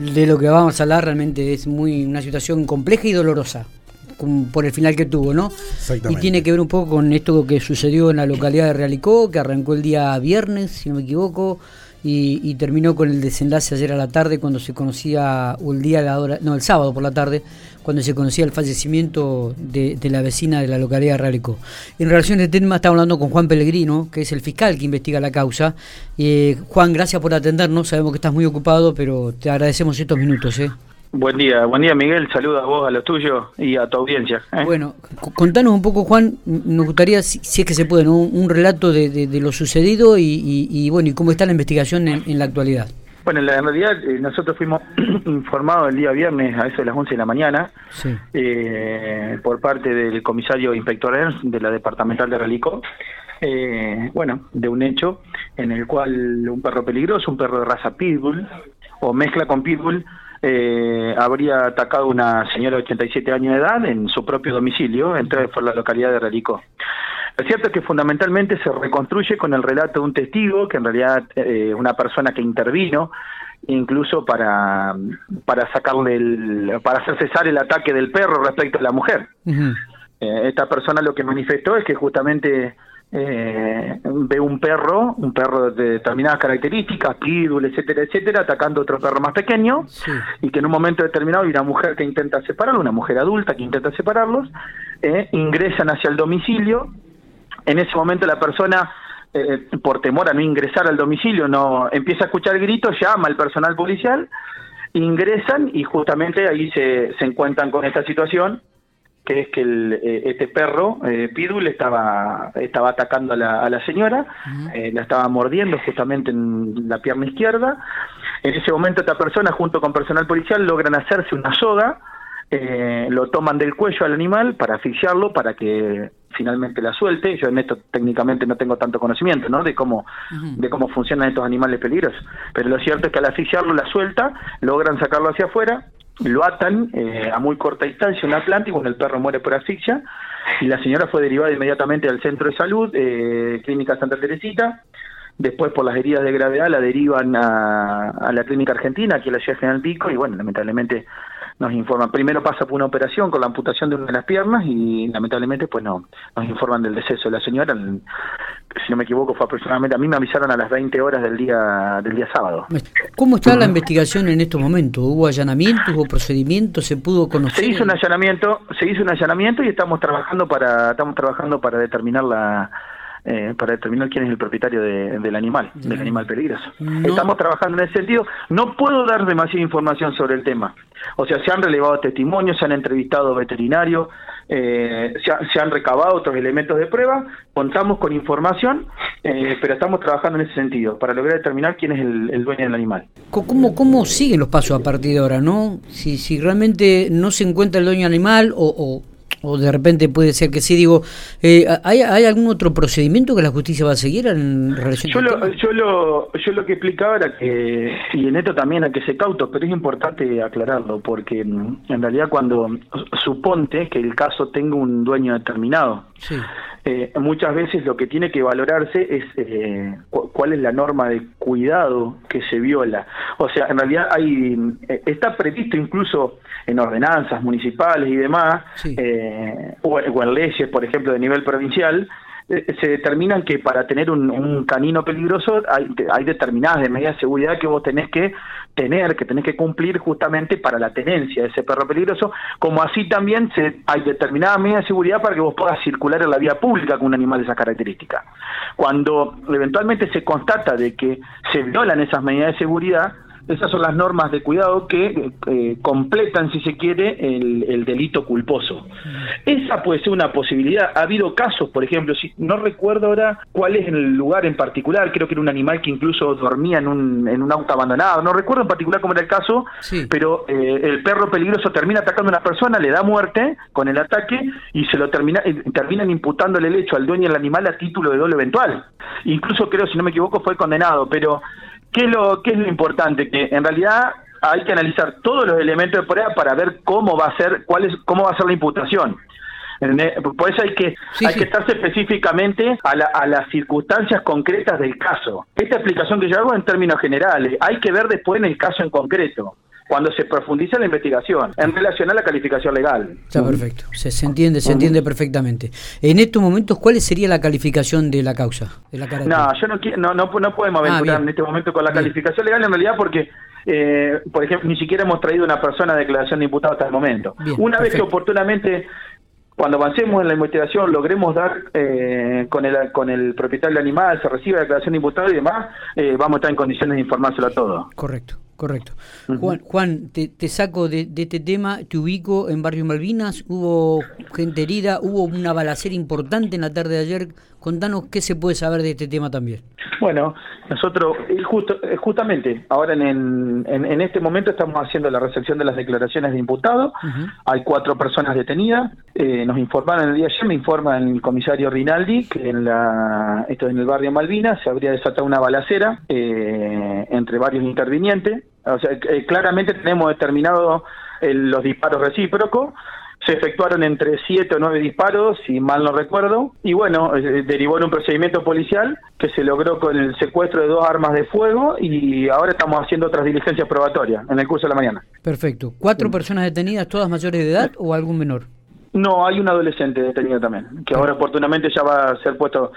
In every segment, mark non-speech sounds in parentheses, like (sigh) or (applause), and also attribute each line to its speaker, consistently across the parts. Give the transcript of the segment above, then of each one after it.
Speaker 1: de lo que vamos a hablar realmente es muy una situación compleja y dolorosa por el final que tuvo, ¿no? Y tiene que ver un poco con esto que sucedió en la localidad de Realicó, que arrancó el día viernes, si no me equivoco, y, terminó con el desenlace ayer a la tarde cuando se conocía, o el día, la hora, no, el sábado por la tarde, cuando se conocía el fallecimiento de, la vecina de la localidad de Realicó. En relación a este tema estamos hablando con Juan Pellegrino, que es el fiscal que investiga la causa. Eh, Juan, gracias por atendernos, sabemos que estás muy ocupado, pero te agradecemos estos minutos. ¿eh?
Speaker 2: Buen día, buen día Miguel, saludos a vos, a los tuyos y a tu audiencia.
Speaker 1: ¿eh? Bueno, contanos un poco Juan, nos gustaría, si, es que se puede, un relato de, lo sucedido y, bueno, y cómo está la investigación en, la actualidad.
Speaker 2: Bueno, en, realidad eh, nosotros fuimos (clears throat) informados el día viernes a eso de las 11 de la mañana eh, por parte del comisario inspector Ernst de la departamental de Relicó, bueno, de un hecho en el cual un perro peligroso, un perro de raza pitbull o mezcla con pitbull, eh, habría atacado a una señora de 87 años de edad en su propio domicilio, entre por la localidad de Relicó. Lo cierto es que fundamentalmente se reconstruye con el relato de un testigo, que en realidad es eh, una persona que intervino, incluso para, para sacarle el, para hacer cesar el ataque del perro respecto a la mujer. Eh, esta persona lo que manifestó es que justamente eh, ve un perro, un perro de determinadas características, pitbull, etcétera, etcétera, atacando a otro perro más pequeño, y que en un momento determinado hay una mujer que intenta separarlo, una mujer adulta que intenta separarlos, eh, ingresan hacia el domicilio, en ese momento la persona eh, por temor a no ingresar al domicilio, no empieza a escuchar gritos, llama al personal policial, ingresan y justamente ahí se, se encuentran con esta situación que es que el, eh, este perro, eh, Pidul, estaba, estaba atacando a la, a la señora, eh, la estaba mordiendo justamente en la pierna izquierda. En ese momento esta persona, junto con personal policial, logran hacerse una soga, eh, lo toman del cuello al animal para asfixiarlo, para que finalmente la suelte. Yo en esto técnicamente no tengo tanto conocimiento, ¿no? De cómo, de cómo funcionan estos animales peligrosos. Pero lo cierto es que al asfixiarlo la suelta, logran sacarlo hacia afuera, lo atan eh, a muy corta distancia en una planta y el perro muere por asfixia. Y la señora fue derivada inmediatamente al centro de salud, eh, Clínica Santa Teresita, después por las heridas de gravedad la derivan a, a la Clínica Argentina, aquí en la ciudad General Pico y bueno, lamentablemente nos informan. Primero pasa por una operación con la amputación de una de las piernas y lamentablemente pues no, nos informan del deceso de la señora. Si no me equivoco fue aproximadamente, a mí me avisaron a las 20 horas del día del día sábado.
Speaker 1: ¿Cómo está la investigación en estos momentos? ¿Hubo allanamientos, hubo procedimientos, se pudo conocer?
Speaker 2: Se hizo un allanamiento, se hizo un allanamiento y estamos trabajando para estamos trabajando para determinar la eh, para determinar quién es el propietario del animal, del animal peligroso. Estamos trabajando en ese sentido. No puedo dar demasiada información sobre el tema. O sea, se han relevado testimonios, se han entrevistado veterinarios, eh, se, han recabado otros elementos de prueba, contamos con información, eh, pero estamos trabajando en ese sentido, para lograr determinar quién es el, dueño del animal.
Speaker 1: ¿Cómo, ¿Cómo siguen los pasos a partir de ahora? no Si, realmente no se encuentra el dueño animal o de repente puede ser que sí, digo, eh, ¿hay, ¿hay algún otro procedimiento que la justicia va a seguir en relación
Speaker 2: yo lo, yo lo Yo lo que explicaba era que, y en esto también hay que ser cauto, pero es importante aclararlo, porque mm, en realidad cuando suponte que el caso tenga un dueño determinado, sí. Eh, muchas veces lo que tiene que valorarse es eh, cuál es la norma de cuidado que se viola. O sea, en realidad hay eh, está previsto incluso en ordenanzas municipales y demás, o, en leyes, por ejemplo, de nivel provincial, se determinan que para tener un, un canino peligroso hay, hay determinadas de medidas de seguridad que vos tenés que tener, que tenés que cumplir justamente para la tenencia de ese perro peligroso, como así también se, hay determinadas medidas de seguridad para que vos puedas circular en la vía pública con un animal de esa característica. Cuando eventualmente se constata de que se violan esas medidas de seguridad, esas son las normas de cuidado que eh, completan, si se quiere, el, delito culposo. Esa puede ser una posibilidad. Ha habido casos, por ejemplo, si no recuerdo ahora cuál es el lugar en particular, creo que era un animal que incluso dormía en un, en un auto abandonado, no recuerdo en particular cómo era el caso, pero eh, el perro peligroso termina atacando a una persona, le da muerte con el ataque y se lo termina, eh, terminan imputándole el hecho al dueño del animal a título de dolo eventual. Incluso creo, si no me equivoco, fue condenado, pero ¿Qué es lo, qué es lo importante? Que en realidad hay que analizar todos los elementos de prueba para ver cómo va a ser, cuál es, cómo va a ser la imputación. Por eso hay que, hay que estarse específicamente a, a, las circunstancias concretas del caso. Esta explicación que yo hago en términos generales, hay que ver después en el caso en concreto. Cuando se profundiza la investigación en relación a la calificación legal.
Speaker 1: Está perfecto, se, se entiende, se entiende perfectamente. En estos momentos, ¿cuál sería la calificación de la causa? De la
Speaker 2: no, yo no, no, no, podemos ah, aventurar en este momento con la calificación legal en realidad porque eh, por ejemplo, ni siquiera hemos traído una persona de declaración de imputado hasta el momento. una vez que oportunamente cuando avancemos en la investigación, logremos dar eh, con, el, con el propietario del animal, se recibe la declaración de imputado y demás, eh, vamos a estar en condiciones de informárselo a todos.
Speaker 1: Correcto, correcto. Juan, Juan te, te saco de, de, este tema, te ubico en Barrio Malvinas, hubo gente herida, hubo una balacera importante en la tarde de ayer. Contanos qué se puede saber de este tema también.
Speaker 2: Bueno, nosotros justo, justamente ahora en, en, este momento estamos haciendo la recepción de las declaraciones de imputados. Hay cuatro personas detenidas. Eh, nos informaron el día de ayer, me informa el comisario Rinaldi que en la esto en el barrio Malvinas se habría desatado una balacera eh, entre varios intervinientes. O sea, eh, claramente tenemos determinado los disparos recíprocos se efectuaron entre siete o nueve disparos, si mal no recuerdo, y bueno, eh, derivó en un procedimiento policial que se logró con el secuestro de dos armas de fuego y ahora estamos haciendo otras diligencias probatorias en el curso de la mañana.
Speaker 1: Perfecto. ¿Cuatro personas detenidas, todas mayores de edad o algún menor?
Speaker 2: No, hay un adolescente detenido también, que ahora oportunamente ya va a ser puesto,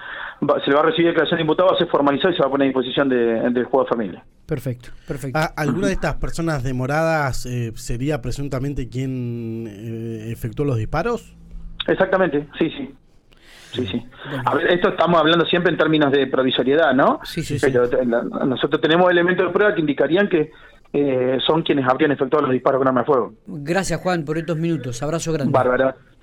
Speaker 2: se le va a recibir declaración de imputado, va a ser formalizado y se va a poner a disposición del juego de familia.
Speaker 1: Perfecto, perfecto.
Speaker 3: Ah, ¿Alguna de estas personas demoradas eh, sería presuntamente quien eh, efectuó los disparos?
Speaker 2: Exactamente, sí, sí. Sí, sí. A ver, esto estamos hablando siempre en términos de provisoriedad, ¿no?
Speaker 1: Sí, sí,
Speaker 2: Pero nosotros tenemos elementos de prueba que indicarían que eh, son quienes habrían efectuado los disparos con arma de fuego.
Speaker 1: Gracias, Juan, por estos minutos. Abrazo grande.
Speaker 2: Bárbara.